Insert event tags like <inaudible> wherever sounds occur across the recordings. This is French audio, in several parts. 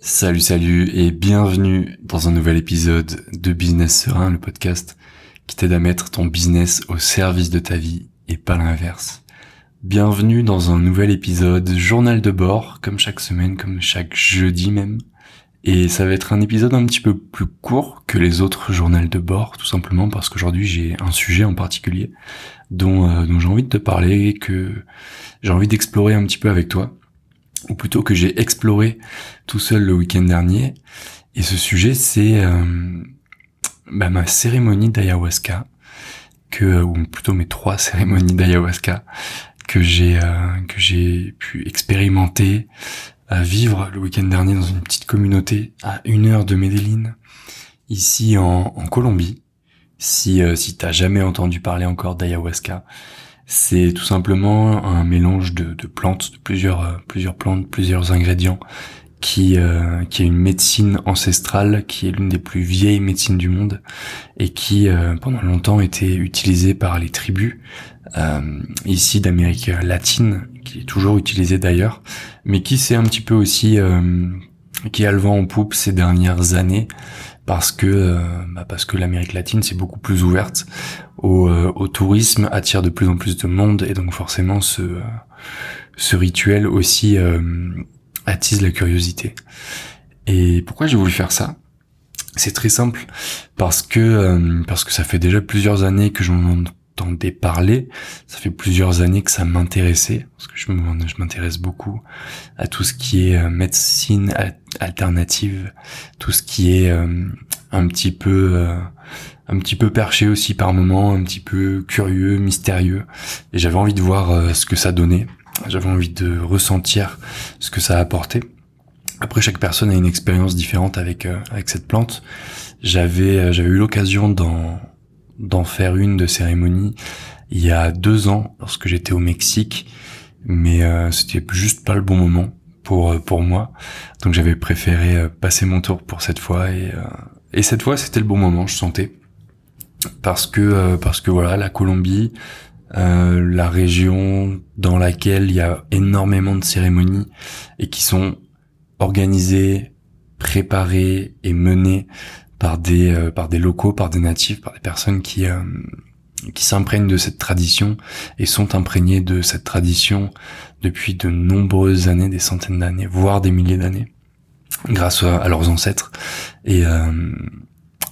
Salut, salut et bienvenue dans un nouvel épisode de Business Serein, le podcast qui t'aide à mettre ton business au service de ta vie et pas l'inverse. Bienvenue dans un nouvel épisode journal de bord, comme chaque semaine, comme chaque jeudi même. Et ça va être un épisode un petit peu plus court que les autres journaux de bord, tout simplement parce qu'aujourd'hui j'ai un sujet en particulier dont, euh, dont j'ai envie de te parler, que j'ai envie d'explorer un petit peu avec toi ou plutôt que j'ai exploré tout seul le week-end dernier. Et ce sujet, c'est euh, bah, ma cérémonie d'ayahuasca, que ou plutôt mes trois <laughs> cérémonies d'ayahuasca que j'ai euh, que j'ai pu expérimenter, à vivre le week-end dernier dans une petite communauté à une heure de Medellin, ici en, en Colombie. Si euh, si t'as jamais entendu parler encore d'ayahuasca, c'est tout simplement un mélange de, plantes, de plusieurs, euh, plusieurs plantes, plusieurs ingrédients, qui, euh, qui est une médecine ancestrale, qui est l'une des plus vieilles médecines du monde, et qui euh, pendant longtemps était utilisée par les tribus ici d'Amérique latine, qui est toujours utilisée d'ailleurs, mais qui s'est un petit peu aussi qui a le vent en poupe ces dernières années parce que euh, bah parce que l'Amérique latine c'est beaucoup plus ouverte au, euh, au, tourisme, attire de plus en plus de monde et donc forcément ce euh, ce rituel aussi attise la curiosité. Et pourquoi j'ai voulu faire ça? C'est très simple parce que parce que ça fait déjà plusieurs années que j'en entendais parler. Ça fait plusieurs années que ça m'intéressait, parce que je m'intéresse beaucoup à tout ce qui est euh, médecine alternative, tout ce qui est euh, un petit peu euh, un petit peu perché aussi par moments, un petit peu curieux, mystérieux. Et j'avais envie de voir ce que ça donnait. J'avais envie de ressentir ce que ça apportait. Après, chaque personne a une expérience différente avec avec cette plante. J'avais j'avais eu l'occasion dans d'en faire une de cérémonie il y a deux ans lorsque j'étais au Mexique, mais euh, c'était juste pas le bon moment pour euh, pour moi, donc j'avais préféré euh, passer mon tour pour cette fois et et cette fois c'était le bon moment, je sentais. Parce que parce que voilà la Colombie, la région dans laquelle il y a énormément de cérémonies et qui sont organisées, préparées et menées par des euh, par des locaux, par des natifs, par des personnes qui euh, qui s'imprègnent de cette tradition et sont imprégnées de cette tradition depuis de nombreuses années, des centaines d'années, voire des milliers d'années, grâce à, leurs ancêtres. Et euh,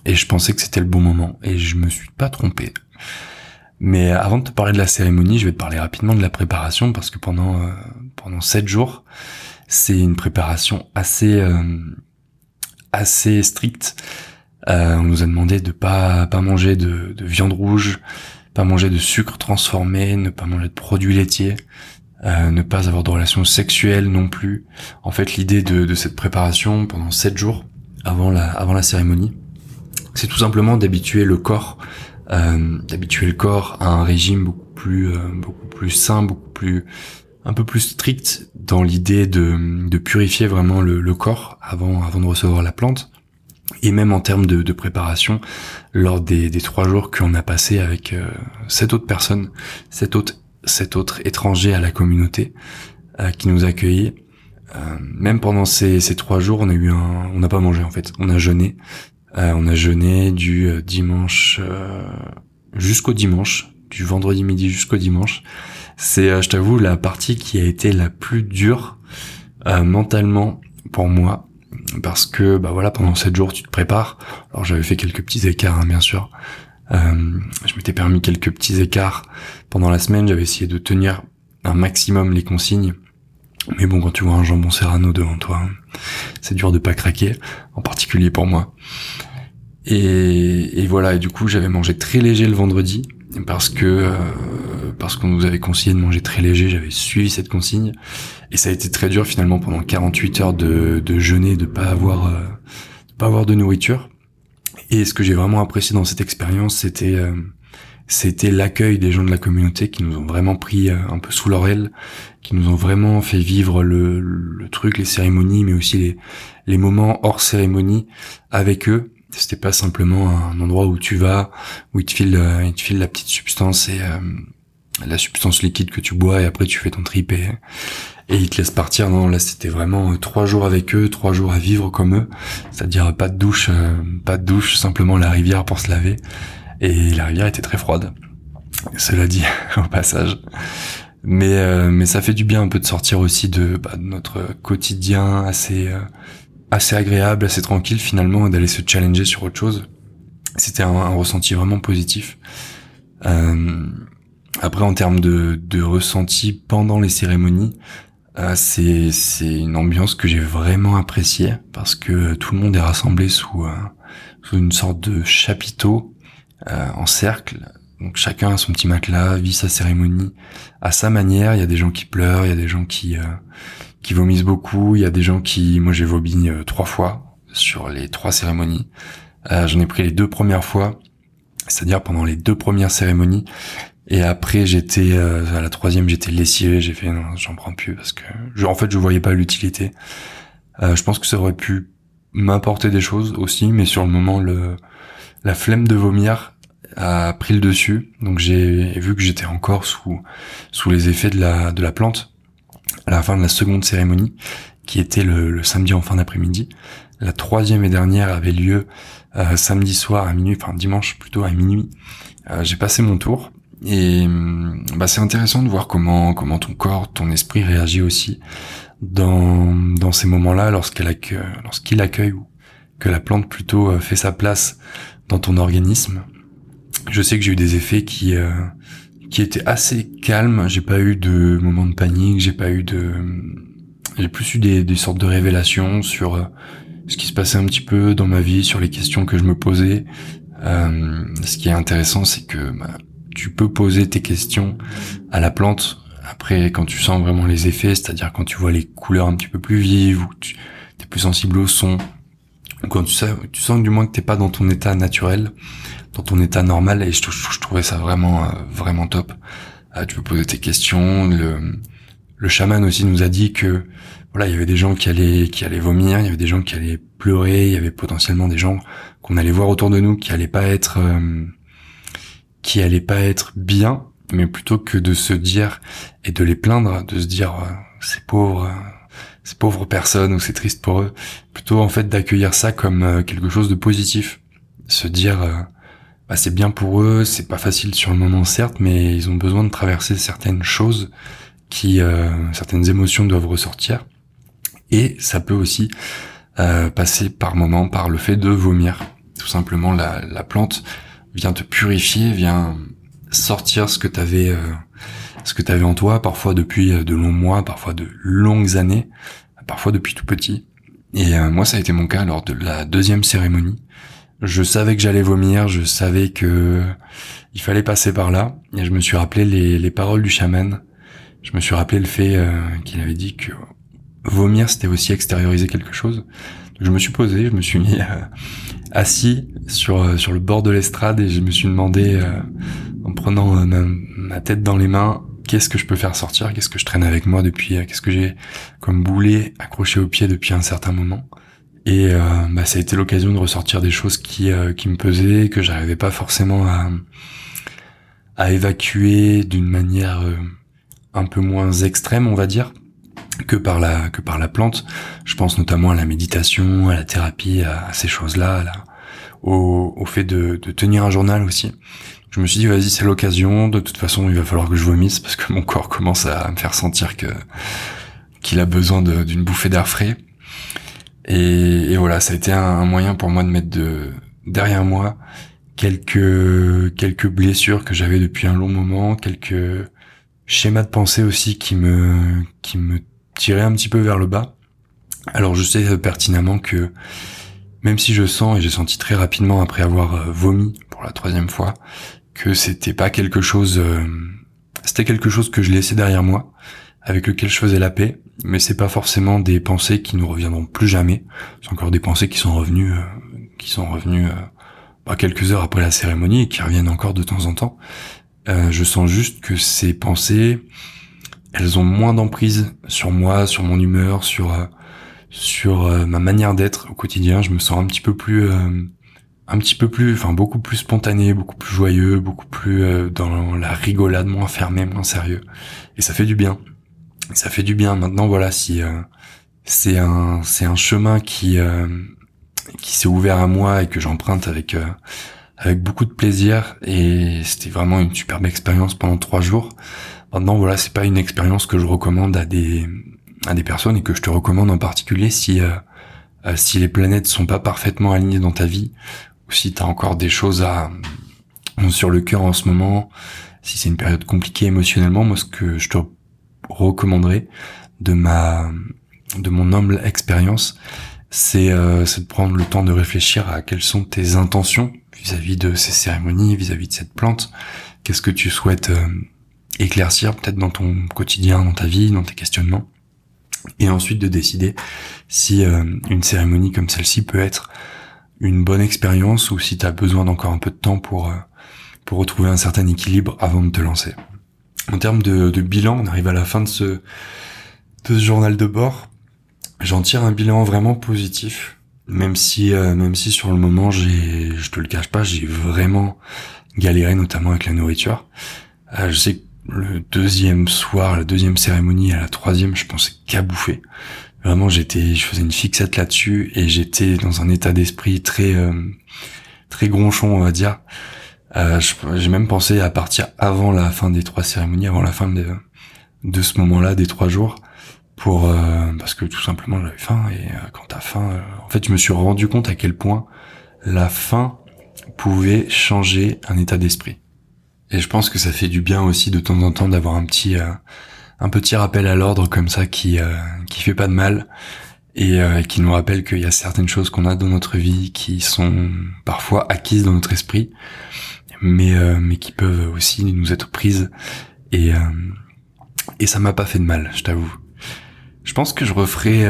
et je pensais que c'était le bon moment et je me suis pas trompé. Mais avant de te parler de la cérémonie, je vais te parler rapidement de la préparation parce que pendant pendant sept jours, c'est une préparation assez assez stricte euh, on nous a demandé de pas pas manger de, viande rouge, pas manger de sucre transformé, ne pas manger de produits laitiers, euh, ne pas avoir de relations sexuelles non plus. En fait, l'idée de, cette préparation pendant sept jours avant la avant la cérémonie, c'est tout simplement d'habituer le corps, euh, d'habituer le corps à un régime beaucoup plus beaucoup plus sain, beaucoup plus un peu plus strict dans l'idée de, de purifier vraiment le, le corps avant avant de recevoir la plante et même en termes de, préparation, lors des, trois jours qu'on a passé avec euh, sept autres personnes, sept autres, sept autres étrangers à la communauté euh, qui nous accueillent. Euh, même pendant ces, ces trois jours, on a eu un, on n'a pas mangé en fait, on a jeûné. on a jeûné du dimanche jusqu'au dimanche, du vendredi midi jusqu'au dimanche. C'est, je t'avoue, la partie qui a été la plus dure mentalement pour moi parce que bah voilà pendant sept jours tu te prépares. Alors j'avais fait quelques petits écarts hein, bien sûr. Euh, je m'étais permis quelques petits écarts pendant la semaine. J'avais essayé de tenir un maximum les consignes. Mais bon, quand tu vois un jambon serrano devant toi, hein, c'est dur de pas craquer, en particulier pour moi. Et, et voilà, et du coup, j'avais mangé très léger le vendredi parce que euh, parce qu'on nous avait conseillé de manger très léger, j'avais suivi cette consigne et ça a été très dur finalement pendant 48 heures de, de jeûner, de pas avoir euh, de pas avoir de nourriture. Et ce que j'ai vraiment apprécié dans cette expérience, c'était euh, c'était l'accueil des gens de la communauté qui nous ont vraiment pris un peu sous leur aile, qui nous ont vraiment fait vivre le, truc, les cérémonies, mais aussi les moments hors cérémonie avec eux c'était pas simplement un endroit où tu vas, où ils te filent, euh, ils te la petite substance et, euh, la substance liquide que tu bois et après tu fais ton trip et, et ils te laissent partir. Non, là c'était vraiment euh, trois jours avec eux, trois jours à vivre comme eux, c'est-à-dire pas de douche, pas de douche, simplement la rivière pour se laver. Et la rivière était très froide. Cela dit <laughs> au passage. Mais mais ça fait du bien un peu de sortir aussi de, bah, notre quotidien assez assez agréable, assez tranquille finalement, d'aller se challenger sur autre chose. C'était un, un, ressenti vraiment positif. Euh, après, en termes de, de ressenti pendant les cérémonies, euh, c'est une ambiance que j'ai vraiment appréciée parce que tout le monde est rassemblé sous, euh, sous une sorte de chapiteau euh, en cercle. Donc chacun a son petit matelas, vit sa cérémonie à sa manière. Il y a des gens qui pleurent, il y a des gens qui qui vomissent beaucoup, il y a des gens qui, moi j'ai vomi trois fois sur les trois cérémonies. J'en ai pris les deux premières fois, c'est-à-dire pendant les deux premières cérémonies, et après, j'étais euh, à la troisième, j'étais lessivé. J'ai fait non, j'en prends plus parce que, en fait, je voyais pas l'utilité. Euh, je pense que ça aurait pu m'apporter des choses aussi, mais sur le moment, le la flemme de vomir a pris le dessus. Donc j'ai vu que j'étais encore sous sous les effets de la de la plante à la fin de la seconde cérémonie, qui était le, le samedi en fin d'après-midi. La troisième et dernière avait lieu euh, samedi soir à minuit, enfin dimanche plutôt à minuit. Euh, j'ai passé mon tour et hum, bah, c'est intéressant de voir comment comment ton corps, ton esprit réagit aussi dans dans ces moments-là lorsqu'elle accueille, lorsqu'il accueille ou que la plante plutôt euh, fait sa place dans ton organisme. Je sais que j'ai eu des effets qui euh, qui étaient assez calmes. J'ai pas eu de moments de panique. J'ai pas eu de j'ai plus eu des, des sortes de révélations sur euh, ce qui se passait un petit peu dans ma vie, sur les questions que je me posais. Euh, ce qui est intéressant, c'est que bah, tu peux poser tes questions à la plante. Après, quand tu sens vraiment les effets, c'est-à-dire quand tu vois les couleurs un petit peu plus vives, ou tu es plus sensible au son, ou quand tu, sais, tu sens du moins que t'es pas dans ton état naturel, dans ton état normal, et je, trouvais ça vraiment, euh, vraiment top. Euh, tu peux poser tes questions. Le, le chaman aussi nous a dit que voilà, il y avait des gens qui allaient, qui allaient vomir, il y avait des gens qui allaient pleurer, il y avait potentiellement des gens qu'on allait voir autour de nous qui allaient pas être euh, qui allait pas être bien, mais plutôt que de se dire et de les plaindre, de se dire euh, ces pauvres, euh, ces pauvres personnes ou c'est triste pour eux, plutôt en fait d'accueillir ça comme euh, quelque chose de positif, se dire bah, c'est bien pour eux, c'est pas facile sur le moment certes, mais ils ont besoin de traverser certaines choses qui, certaines émotions doivent ressortir, et ça peut aussi passer par moment par le fait de vomir, tout simplement la, la plante vient te purifier, vient sortir ce que t'avais, euh, ce que t'avais en toi, parfois depuis euh, de longs mois, parfois de longues années, parfois depuis tout petit. Et euh, moi, ça a été mon cas lors de la deuxième cérémonie. Je savais que j'allais vomir, je savais que il fallait passer par là, et je me suis rappelé les, les paroles du chaman. Je me suis rappelé le fait qu'il avait dit que vomir, c'était aussi extérioriser quelque chose. je me suis posé, je me suis mis assis sur euh, sur le bord de l'estrade et je me suis demandé euh, en prenant euh, ma, tête dans les mains qu'est-ce que je peux faire sortir qu'est-ce que je traîne avec moi depuis qu'est-ce que j'ai comme boulet accroché au pied depuis un certain moment et bah, ça a été l'occasion de ressortir des choses qui qui me pesaient que j'arrivais pas forcément à à évacuer d'une manière un peu moins extrême on va dire que par la que par la plante. Je pense notamment à la méditation, à la thérapie, à, ces choses-là, là, au, au fait de, de, tenir un journal aussi. Je me suis dit vas-y c'est l'occasion. De toute façon il va falloir que je vomisse parce que mon corps commence à me faire sentir que qu'il a besoin d'une bouffée d'air frais. Et, voilà ça a été un, moyen pour moi de mettre de derrière moi quelques quelques blessures que j'avais depuis un long moment, quelques schémas de pensée aussi qui me qui me tiraient un petit peu vers le bas. Alors je sais pertinemment que même si je sens, et j'ai senti très rapidement après avoir euh, vomi pour la troisième fois, que c'était pas quelque chose, euh, c'était quelque chose que je laissais derrière moi, avec lequel je faisais la paix, mais c'est pas forcément des pensées qui nous reviendront plus jamais. C'est encore des pensées qui sont revenues, euh, qui sont revenues pas quelques heures après la cérémonie et qui reviennent encore de temps en temps. je sens juste que ces pensées, elles ont moins d'emprise sur moi, sur mon humeur, sur sur euh, ma manière d'être au quotidien. Je me sens un petit peu plus euh, un petit peu plus, enfin beaucoup plus spontané, beaucoup plus joyeux, beaucoup plus euh, dans la rigolade, moins fermé, moins sérieux. Et ça fait du bien. Ça fait du bien. Maintenant, voilà, si euh, c'est un c'est un chemin qui euh, qui s'est ouvert à moi et que j'emprunte avec avec beaucoup de plaisir. Et c'était vraiment une superbe expérience pendant trois jours. Maintenant, voilà, c'est pas une expérience que je recommande à des à des personnes et que je te recommande en particulier si si les planètes sont pas parfaitement alignées dans ta vie ou si tu as encore des choses à sur le cœur en ce moment, si c'est une période compliquée émotionnellement, moi ce que je te recommanderais de ma de mon humble expérience, c'est euh, de prendre le temps de réfléchir à quelles sont tes intentions vis-à-vis de ces cérémonies, vis-à-vis de cette plante. Qu'est-ce que tu souhaites euh, éclaircir peut-être dans ton quotidien, dans ta vie, dans tes questionnements. Et ensuite de décider si euh, une cérémonie comme celle-ci peut être une bonne expérience ou si tu as besoin d'encore un peu de temps pour, euh, pour retrouver un certain équilibre avant de te lancer. En termes de, de bilan, on arrive à la fin de ce, de ce journal de bord. J'en tire un bilan vraiment positif, même si euh, même si sur le moment j'ai, je te le cache pas, j'ai vraiment galéré notamment avec la nourriture. Euh, je sais que le deuxième soir, la deuxième cérémonie, à la troisième, je pensais qu'à bouffer. Vraiment, j'étais, je faisais une fixette là-dessus et j'étais dans un état d'esprit très, euh, très gronchon, on va dire. Euh, j'ai même pensé à partir avant la fin des trois cérémonies, avant la fin de, ce moment-là, des trois jours, pour euh, parce que tout simplement j'avais faim et quand t'as faim, en fait, je me suis rendu compte à quel point la faim pouvait changer un état d'esprit. Et je pense que ça fait du bien aussi de temps en temps d'avoir un petit un petit rappel à l'ordre comme ça qui euh, qui fait pas de mal et euh, qui nous rappelle qu'il y a certaines choses qu'on a dans notre vie qui sont parfois acquises dans notre esprit, mais euh, mais qui peuvent aussi nous être prises et et ça m'a pas fait de mal, je t'avoue. Je pense que je referai,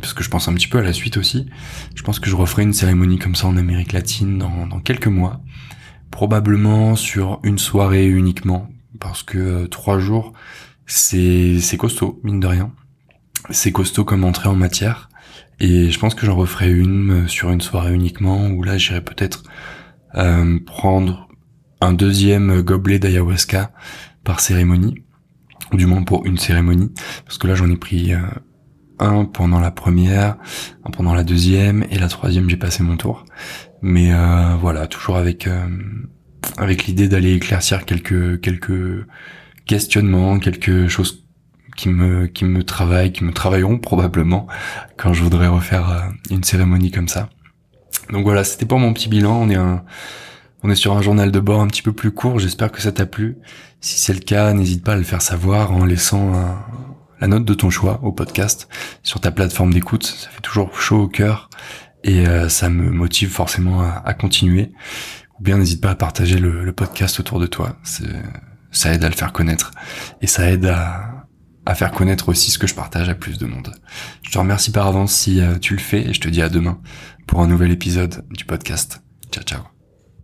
parce que je pense un petit peu à la suite aussi, je pense que je referai une cérémonie comme ça en Amérique latine dans, dans quelques mois, probablement sur une soirée uniquement, parce que trois jours, c'est c'est costaud mine de rien. C'est costaud comme entrée en matière et je pense que j'en referai une euh, sur une soirée uniquement où là j'irai peut-être euh, prendre un deuxième gobelet d'ayahuasca par cérémonie ou du moins pour une cérémonie parce que là j'en ai pris euh, un pendant la première, un pendant la deuxième et la troisième j'ai passé mon tour. Mais voilà, toujours avec avec l'idée d'aller éclaircir quelques quelques questionnement, quelque chose qui me qui me travaille, qui me travailleront probablement quand je voudrais refaire euh, une cérémonie comme ça. Donc voilà, c'était pas mon petit bilan. On est un on est sur un journal de bord un petit peu plus court. J'espère que ça t'a plu. Si c'est le cas, n'hésite pas à le faire savoir en laissant la note de ton choix au podcast sur ta plateforme d'écoute. Ça fait toujours chaud au cœur et euh, ça me motive forcément à, continuer. Ou bien n'hésite pas à partager le, podcast autour de toi. Ça aide à le faire connaître et ça aide à, à faire connaître aussi ce que je partage à plus de monde. Je te remercie par avance si euh, tu le fais et je te dis à demain pour un nouvel épisode du podcast. Ciao ciao.